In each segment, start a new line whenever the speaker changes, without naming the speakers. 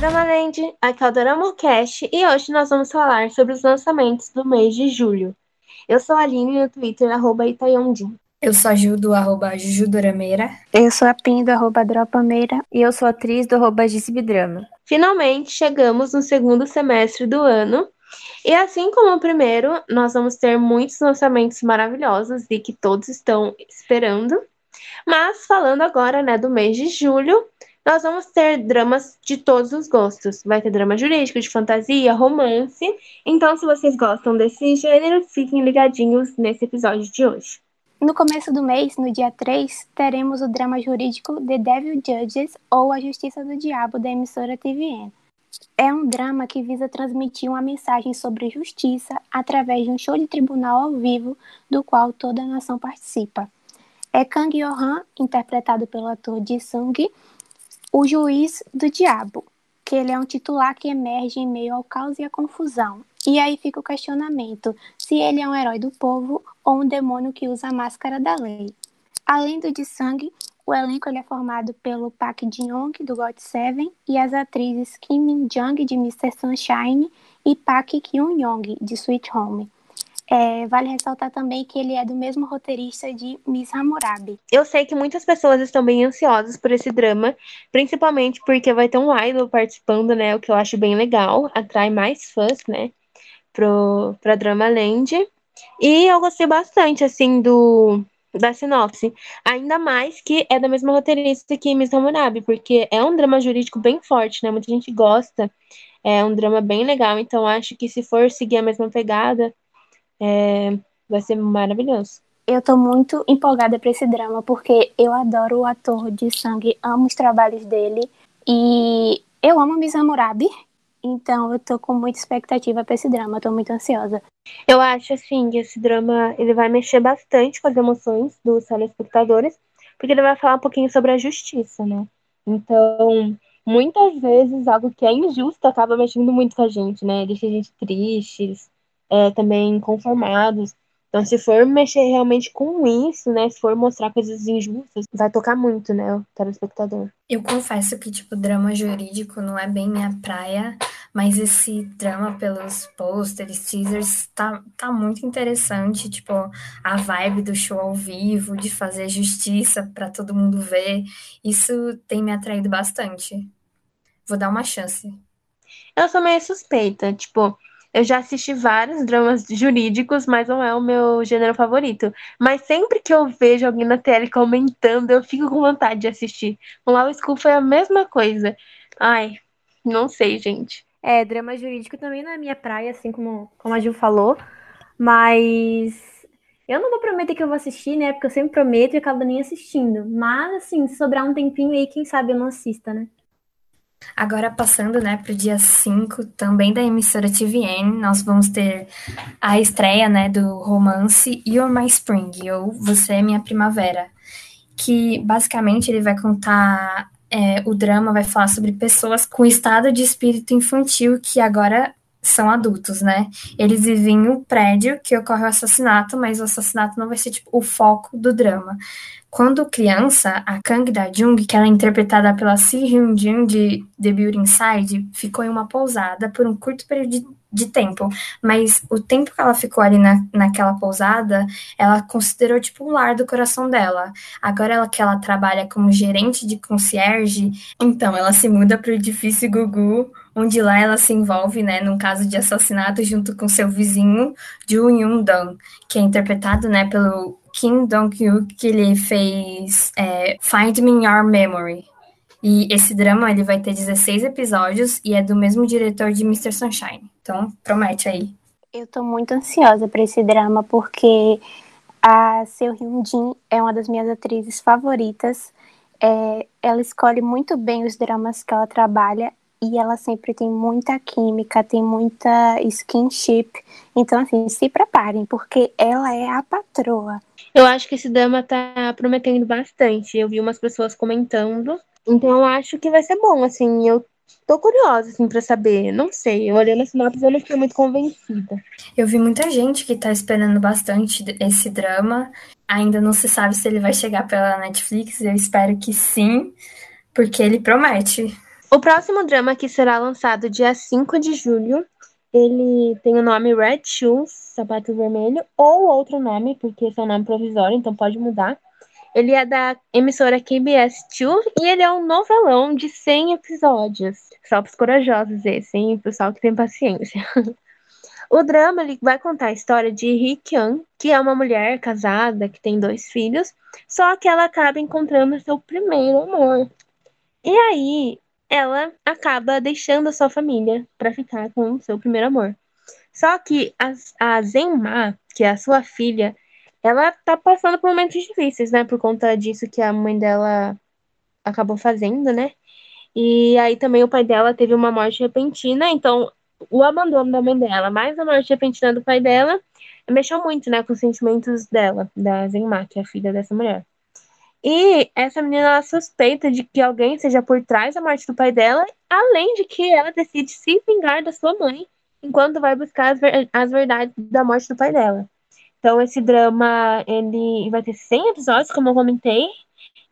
Dramaland, aqui é o DoramaCast e hoje nós vamos falar sobre os lançamentos do mês de julho. Eu sou a Aline no Twitter, arroba Itayondin.
Eu sou a Ju do arroba Jujudorameira.
Eu sou a Pin do arroba Dropameira.
E eu sou a atriz do arroba Gisbidrama.
Finalmente chegamos no segundo semestre do ano. E assim como o primeiro, nós vamos ter muitos lançamentos maravilhosos e que todos estão esperando. Mas falando agora, né, do mês de julho, nós vamos ter dramas de todos os gostos. Vai ter drama jurídico, de fantasia, romance. Então, se vocês gostam desse gênero, fiquem ligadinhos nesse episódio de hoje.
No começo do mês, no dia 3, teremos o drama jurídico The Devil Judges ou A Justiça do Diabo da emissora TVN. É um drama que visa transmitir uma mensagem sobre justiça através de um show de tribunal ao vivo do qual toda a nação participa. É Kang Yo-han, interpretado pelo ator Ji Sung, o juiz do diabo, que ele é um titular que emerge em meio ao caos e à confusão. E aí fica o questionamento se ele é um herói do povo ou um demônio que usa a máscara da lei. Além do de sangue, o elenco ele é formado pelo Park Jin-young, do God Seven, e as atrizes Kim Min-jung, de Mr. Sunshine, e Park Kyun-young, de Sweet Home. É, vale ressaltar também que ele é do mesmo roteirista de Miss Hammurabi.
Eu sei que muitas pessoas estão bem ansiosas por esse drama, principalmente porque vai ter um idol participando, né? O que eu acho bem legal, atrai mais fãs, né? Pro, pra Drama Land. E eu gostei bastante, assim, do, da sinopse. Ainda mais que é da mesma roteirista que Miss Hammurabi, porque é um drama jurídico bem forte, né? Muita gente gosta. É um drama bem legal, então acho que se for seguir a mesma pegada, é, vai ser maravilhoso.
Eu tô muito empolgada para esse drama, porque eu adoro o ator de sangue, amo os trabalhos dele e eu amo Miss Hammurabi, então eu tô com muita expectativa para esse drama, tô muito ansiosa.
Eu acho assim que esse drama ele vai mexer bastante com as emoções dos telespectadores, porque ele vai falar um pouquinho sobre a justiça, né? Então, muitas vezes algo que é injusto acaba mexendo muito com a gente, né? Deixa a gente tristes, é, também conformados. Então, se for mexer realmente com isso, né? Se for mostrar coisas injustas, vai tocar muito, né, o telespectador.
Eu confesso que, tipo, drama jurídico não é bem minha praia, mas esse drama pelos posters, teasers, tá, tá muito interessante. Tipo, a vibe do show ao vivo, de fazer justiça para todo mundo ver, isso tem me atraído bastante. Vou dar uma chance.
Eu sou meio suspeita, tipo, eu já assisti vários dramas jurídicos, mas não é o meu gênero favorito. Mas sempre que eu vejo alguém na tela comentando, eu fico com vontade de assistir. O Law School foi a mesma coisa. Ai, não sei, gente.
É, drama jurídico também não é minha praia, assim como, como a Gil falou. Mas eu não vou prometer que eu vou assistir, né? Porque eu sempre prometo e acabo nem assistindo. Mas, assim, se sobrar um tempinho aí, quem sabe eu não assista, né?
Agora, passando né, para o dia 5, também da emissora TVN, nós vamos ter a estreia né, do romance You're My Spring, ou Você é Minha Primavera, que basicamente ele vai contar é, o drama, vai falar sobre pessoas com estado de espírito infantil que agora são adultos, né? Eles vivem em um prédio que ocorre o assassinato, mas o assassinato não vai ser tipo o foco do drama. Quando criança, a Kang Da-jung, que ela é interpretada pela Si Hyun-jin de The Beauty Inside, ficou em uma pousada por um curto período de, de, tempo. Mas o tempo que ela ficou ali na, naquela pousada, ela considerou tipo o lar do coração dela. Agora ela que ela trabalha como gerente de concierge, então ela se muda para o edifício Gugu, onde lá ela se envolve, né, num caso de assassinato junto com seu vizinho, Joo Yoon-dong, que é interpretado, né, pelo Kim Dong-hyuk, que ele fez é, Find Me Your Memory. E esse drama ele vai ter 16 episódios e é do mesmo diretor de Mr. Sunshine. Então, promete aí.
Eu tô muito ansiosa para esse drama porque a Seo Hyun-jin é uma das minhas atrizes favoritas. É, ela escolhe muito bem os dramas que ela trabalha e ela sempre tem muita química, tem muita skinship. Então, assim, se preparem, porque ela é a patroa.
Eu acho que esse drama tá prometendo bastante. Eu vi umas pessoas comentando. Então, eu acho que vai ser bom, assim. Eu tô curiosa, assim, pra saber. Não sei, eu olhei na sinopse e eu não fiquei muito convencida.
Eu vi muita gente que tá esperando bastante esse drama. Ainda não se sabe se ele vai chegar pela Netflix. Eu espero que sim, porque ele promete.
O próximo drama que será lançado dia 5 de julho, ele tem o nome Red Shoes, sapato vermelho, ou outro nome, porque esse é um nome provisório, então pode mudar. Ele é da emissora KBS 2 e ele é um novelão de 100 episódios. Só para os corajosos esse, hein? Pessoal que tem paciência. O drama ele vai contar a história de Hee Kyung, que é uma mulher casada, que tem dois filhos, só que ela acaba encontrando seu primeiro amor. E aí, ela acaba deixando a sua família para ficar com o seu primeiro amor. Só que a, a Zenma, que é a sua filha, ela tá passando por momentos difíceis, né? Por conta disso que a mãe dela acabou fazendo, né? E aí também o pai dela teve uma morte repentina, então o abandono da mãe dela, mais a morte repentina do pai dela, mexeu muito, né, com os sentimentos dela, da Zenma, que é a filha dessa mulher. E essa menina suspeita de que alguém seja por trás da morte do pai dela, além de que ela decide se vingar da sua mãe enquanto vai buscar as, ver as verdades da morte do pai dela. Então esse drama ele vai ter 100 episódios, como eu comentei,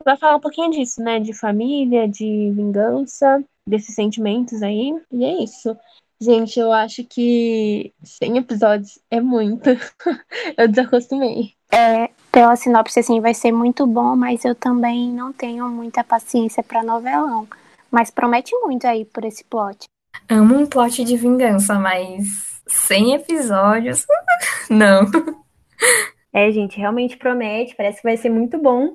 vai falar um pouquinho disso, né, de família, de vingança, desses sentimentos aí, e é isso. Gente, eu acho que 100 episódios é muito. eu desacostumei.
É, pela sinopse, assim, vai ser muito bom, mas eu também não tenho muita paciência para novelão. Mas promete muito aí por esse plot.
Amo um plot de vingança, mas 100 episódios? não.
É, gente, realmente promete, parece que vai ser muito bom.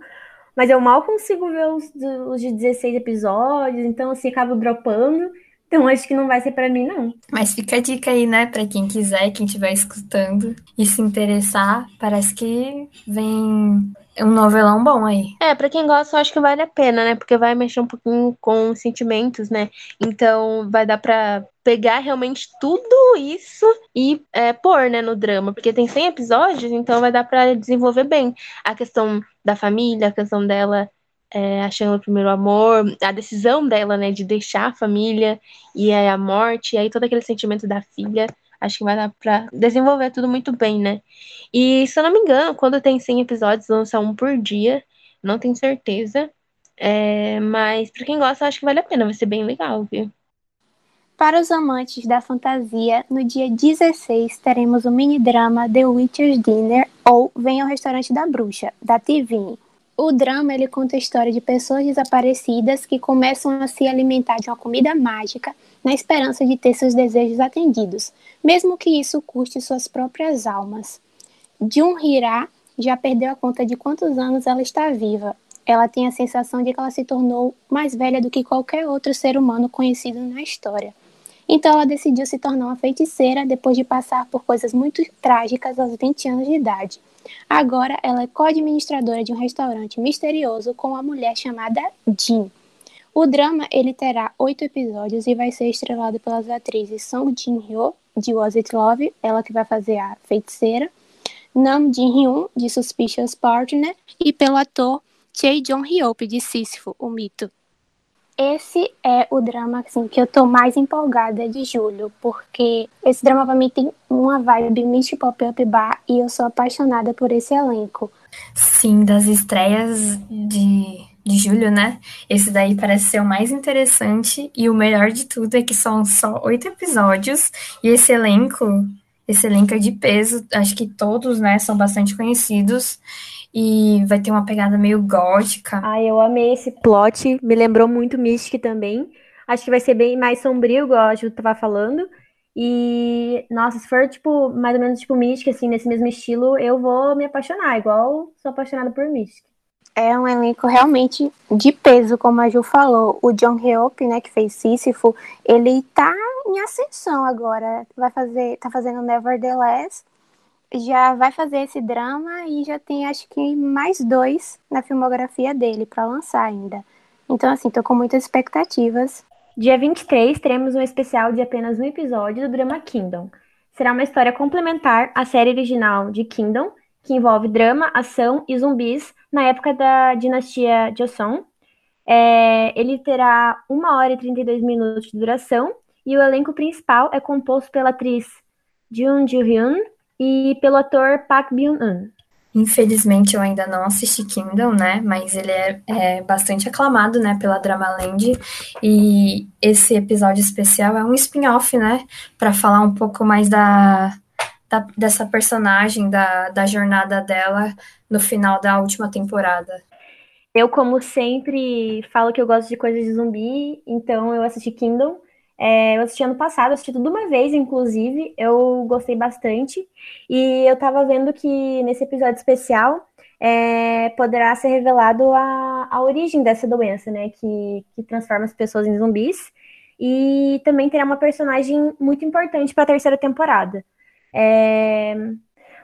Mas eu mal consigo ver os, os de 16 episódios, então assim, acabo dropando. Então acho que não vai ser para mim, não.
Mas fica a dica aí, né, para quem quiser, quem estiver escutando e se interessar, parece que vem um novelão bom aí.
É, para quem gosta, eu acho que vale a pena, né? Porque vai mexer um pouquinho com sentimentos, né? Então vai dar pra pegar realmente tudo isso e é, pôr, né, no drama. Porque tem 100 episódios, então vai dar para desenvolver bem a questão da família, a questão dela é, achando o primeiro amor, a decisão dela, né, de deixar a família e aí a morte, e aí todo aquele sentimento da filha, acho que vai dar pra desenvolver tudo muito bem, né? E se eu não me engano, quando tem 100 episódios, lança um por dia, não tenho certeza, é, mas pra quem gosta, acho que vale a pena, vai ser bem legal, viu?
Para os amantes da fantasia, no dia 16 teremos o mini drama The Witcher's Dinner ou Venha ao Restaurante da Bruxa, da TV. O drama ele conta a história de pessoas desaparecidas que começam a se alimentar de uma comida mágica na esperança de ter seus desejos atendidos, mesmo que isso custe suas próprias almas. Jun Hira já perdeu a conta de quantos anos ela está viva. Ela tem a sensação de que ela se tornou mais velha do que qualquer outro ser humano conhecido na história. Então ela decidiu se tornar uma feiticeira depois de passar por coisas muito trágicas aos 20 anos de idade. Agora ela é co-administradora de um restaurante misterioso com uma mulher chamada Jean. O drama ele terá oito episódios e vai ser estrelado pelas atrizes Song Jin-hyo, de Was It Love, ela que vai fazer a feiticeira, Nam Jin-hyun, de Suspicious Partner, e pelo ator Choi Jong-hyop, de Sísifo, o mito. Esse é o drama assim, que eu tô mais empolgada de julho, porque esse drama pra mim tem uma vibe Misty Pop-Up Bar e eu sou apaixonada por esse elenco.
Sim, das estreias de, de julho, né? Esse daí parece ser o mais interessante e o melhor de tudo é que são só oito episódios e esse elenco, esse elenco é de peso, acho que todos, né, são bastante conhecidos e vai ter uma pegada meio gótica.
Ai, eu amei esse plot, me lembrou muito Mystic também. Acho que vai ser bem mais sombrio, igual a Ju tava falando. E, nossa, se for, tipo, mais ou menos, tipo, Mystic, assim, nesse mesmo estilo, eu vou me apaixonar, igual sou apaixonada por Mystic.
É um elenco realmente de peso, como a Ju falou. O John Heop, né, que fez Sísifo, ele tá em ascensão agora. Vai fazer, tá fazendo Nevertheless já vai fazer esse drama e já tem acho que mais dois na filmografia dele para lançar ainda. Então, assim, tô com muitas expectativas.
Dia 23 teremos um especial de apenas um episódio do drama Kingdom. Será uma história complementar à série original de Kingdom, que envolve drama, ação e zumbis na época da dinastia Joseon. É, ele terá 1 hora e 32 minutos de duração e o elenco principal é composto pela atriz Jun Ji-hyun, e pelo ator Park Byung-un.
Infelizmente eu ainda não assisti Kingdom, né? Mas ele é, é, bastante aclamado, né, pela Dramaland. E esse episódio especial é um spin-off, né? Para falar um pouco mais da, da, dessa personagem, da, da jornada dela no final da última temporada.
Eu, como sempre, falo que eu gosto de coisas de zumbi, então eu assisti Kingdom. É, eu assisti ano passado, assisti tudo uma vez, inclusive. Eu gostei bastante. E eu tava vendo que nesse episódio especial é, poderá ser revelado a, a origem dessa doença, né? Que, que transforma as pessoas em zumbis. E também terá uma personagem muito importante para a terceira temporada. É,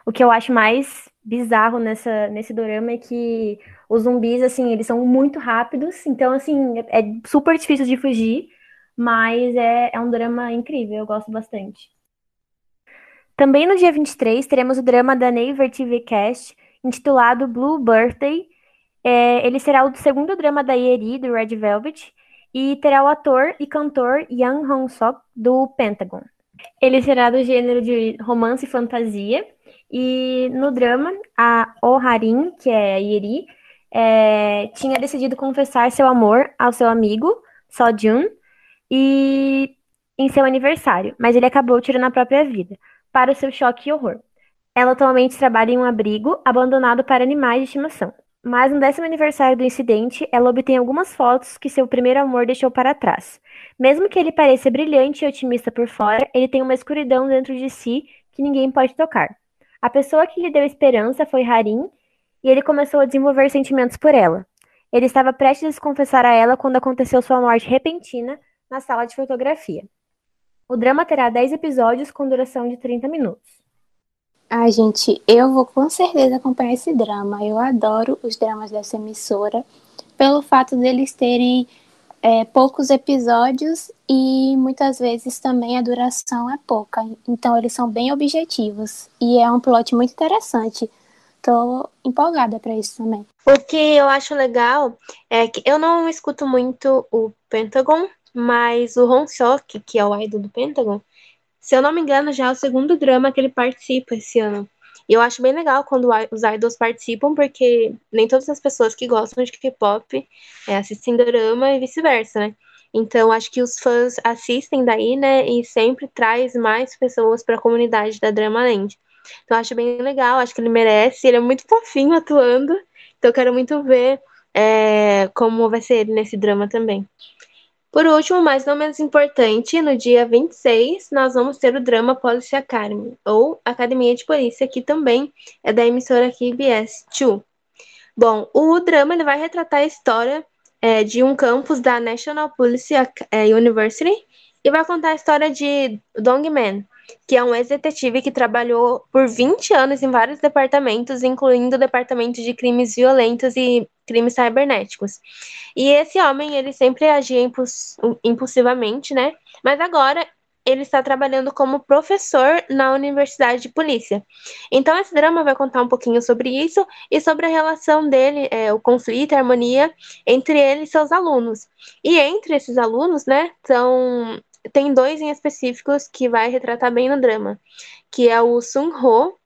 o que eu acho mais bizarro nessa, nesse dorama é que os zumbis, assim, eles são muito rápidos. Então, assim, é, é super difícil de fugir. Mas é, é um drama incrível, eu gosto bastante. Também no dia 23 teremos o drama da Naver TV Cast, intitulado Blue Birthday. É, ele será o segundo drama da Yeri, do Red Velvet, e terá o ator e cantor Yang Hong-sok, do Pentagon. Ele será do gênero de romance e fantasia, e no drama, a Oh Harin, que é a Yeri, é, tinha decidido confessar seu amor ao seu amigo, So Jun, e em seu aniversário, mas ele acabou tirando a própria vida, para o seu choque e horror. Ela atualmente trabalha em um abrigo abandonado para animais de estimação. Mas no décimo aniversário do incidente, ela obtém algumas fotos que seu primeiro amor deixou para trás. Mesmo que ele pareça brilhante e otimista por fora, ele tem uma escuridão dentro de si que ninguém pode tocar. A pessoa que lhe deu esperança foi Harim, e ele começou a desenvolver sentimentos por ela. Ele estava prestes a se confessar a ela quando aconteceu sua morte repentina na sala de fotografia. O drama terá 10 episódios com duração de 30 minutos.
Ai, gente, eu vou com certeza acompanhar esse drama. Eu adoro os dramas dessa emissora, pelo fato deles terem é, poucos episódios e muitas vezes também a duração é pouca. Então, eles são bem objetivos. E é um plot muito interessante. Tô empolgada para isso também.
O que eu acho legal é que eu não escuto muito o Pentagon, mas o Hong Seok, que é o idol do Pentagon, se eu não me engano, já é o segundo drama que ele participa esse ano. E eu acho bem legal quando os idols participam, porque nem todas as pessoas que gostam de K-pop é, assistem drama e vice-versa, né? Então, acho que os fãs assistem daí, né? E sempre traz mais pessoas para a comunidade da Drama Land. Então, acho bem legal, acho que ele merece. Ele é muito fofinho atuando. Então, eu quero muito ver é, como vai ser ele nesse drama também. Por último, mas não menos importante, no dia 26, nós vamos ter o drama Police Academy, ou Academia de Polícia, que também é da emissora KBS 2. Bom, o drama ele vai retratar a história é, de um campus da National Police é, University e vai contar a história de Dongman, que é um ex-detetive que trabalhou por 20 anos em vários departamentos, incluindo o departamento de crimes violentos e crimes cibernéticos. E esse homem, ele sempre agia impuls impulsivamente, né? Mas agora ele está trabalhando como professor na Universidade de Polícia. Então, esse drama vai contar um pouquinho sobre isso e sobre a relação dele, é, o conflito, a harmonia entre ele e seus alunos. E entre esses alunos, né, são tem dois em específicos que vai retratar bem no drama, que é o Sun Ho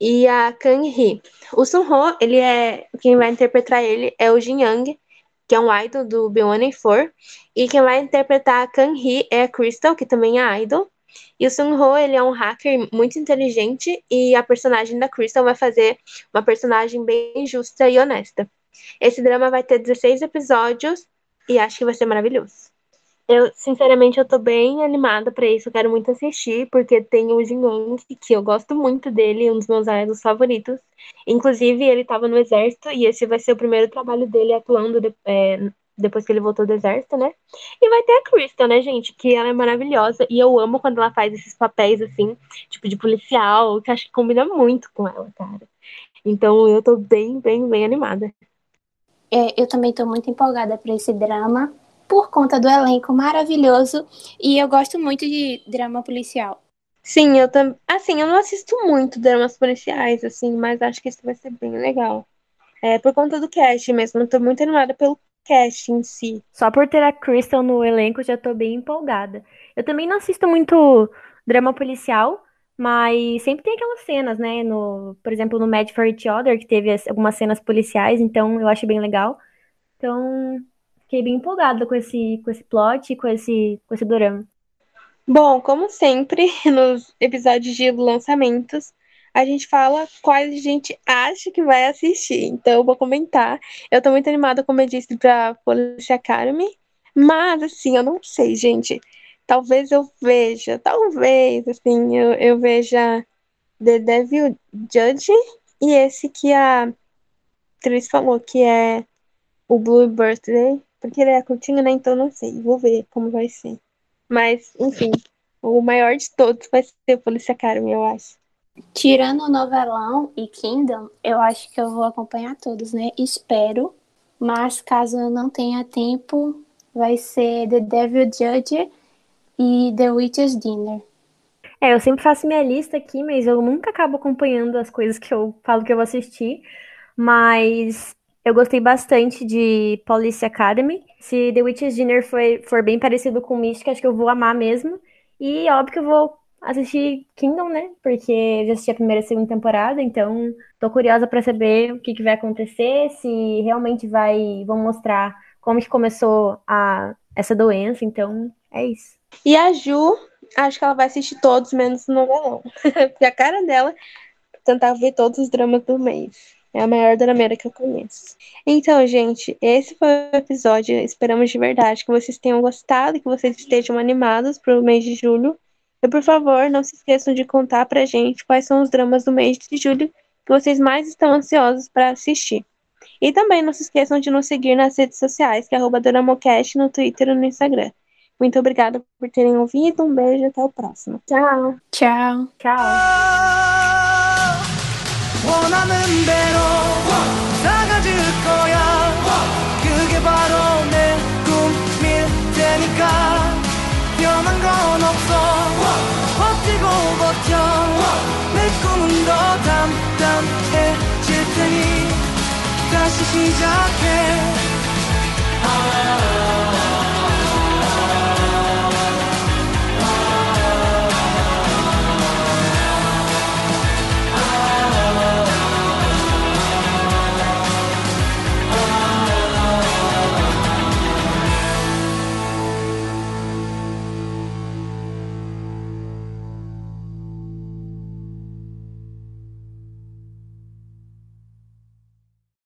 e a Kang Hee. O Sun Ho, ele é quem vai interpretar ele é o Jin Young, que é um idol do B1A4, e quem vai interpretar a Kang Hee é a Crystal, que também é idol. E o Sun Ho, ele é um hacker muito inteligente e a personagem da Crystal vai fazer uma personagem bem justa e honesta. Esse drama vai ter 16 episódios e acho que vai ser maravilhoso. Eu, sinceramente, eu tô bem animada para isso. Eu quero muito assistir, porque tem o Jin que eu gosto muito dele, um dos meus idols favoritos. Inclusive, ele tava no exército e esse vai ser o primeiro trabalho dele atuando de, é, depois que ele voltou do exército, né? E vai ter a Crystal, né, gente? Que ela é maravilhosa. E eu amo quando ela faz esses papéis, assim, tipo de policial, que acho que combina muito com ela, cara. Então eu tô bem, bem, bem animada.
É, eu também tô muito empolgada para esse drama por conta do elenco maravilhoso e eu gosto muito de drama policial.
Sim, eu também. Assim, eu não assisto muito dramas policiais, assim, mas acho que isso vai ser bem legal. É por conta do cast mesmo, eu tô muito animada pelo cast em si.
Só por ter a Crystal no elenco, já tô bem empolgada. Eu também não assisto muito drama policial, Mas sempre tem aquelas cenas, né? No, por exemplo, no Mad for Each Other, que teve algumas cenas policiais, então eu acho bem legal. Então, fiquei bem empolgada com esse, com esse plot e com esse, com esse dorama.
Bom, como sempre, nos episódios de lançamentos, a gente fala quais a gente acha que vai assistir. Então, eu vou comentar. Eu tô muito animada, como eu disse, pra Police Academy. Mas, assim, eu não sei, gente. Talvez eu veja, talvez, assim, eu, eu veja The Devil Judge e esse que a atriz falou, que é o Blue Birthday. Porque ele é curtinho, né? Então, não sei. Vou ver como vai ser. Mas, enfim, o maior de todos vai ser Polícia Academy, eu acho.
Tirando o novelão e Kingdom, eu acho que eu vou acompanhar todos, né? Espero. Mas caso eu não tenha tempo, vai ser The Devil Judge e The Witch's Dinner.
É, eu sempre faço minha lista aqui, mas eu nunca acabo acompanhando as coisas que eu falo que eu vou assistir. Mas eu gostei bastante de Police Academy. Se The Witch's Dinner for bem parecido com Mystic, acho que eu vou amar mesmo. E óbvio que eu vou assistir Kingdom, né? Porque eu já assisti a primeira e a segunda temporada, então tô curiosa para saber o que, que vai acontecer, se realmente vai vão mostrar como que começou a essa doença, então é isso.
E a Ju, acho que ela vai assistir todos menos o novelão. Porque a cara dela tentar ver todos os dramas do mês. É a maior drameira que eu conheço. Então, gente, esse foi o episódio. Esperamos de verdade que vocês tenham gostado e que vocês estejam animados para o mês de julho. E por favor, não se esqueçam de contar pra gente quais são os dramas do mês de julho que vocês mais estão ansiosos para assistir. E também não se esqueçam de nos seguir nas redes sociais, que é arroba Doramocast no Twitter e no Instagram. Muito obrigada por terem ouvido. Um beijo e até o próximo. Tchau.
Tchau.
Tchau. 원하는 대로 사가질 거야. 그게 바로 내 꿈일 테니까.
변한 건 없어. 버티고 버텨. 내 꿈은 더 담담해질 테니 다시 시작해. 아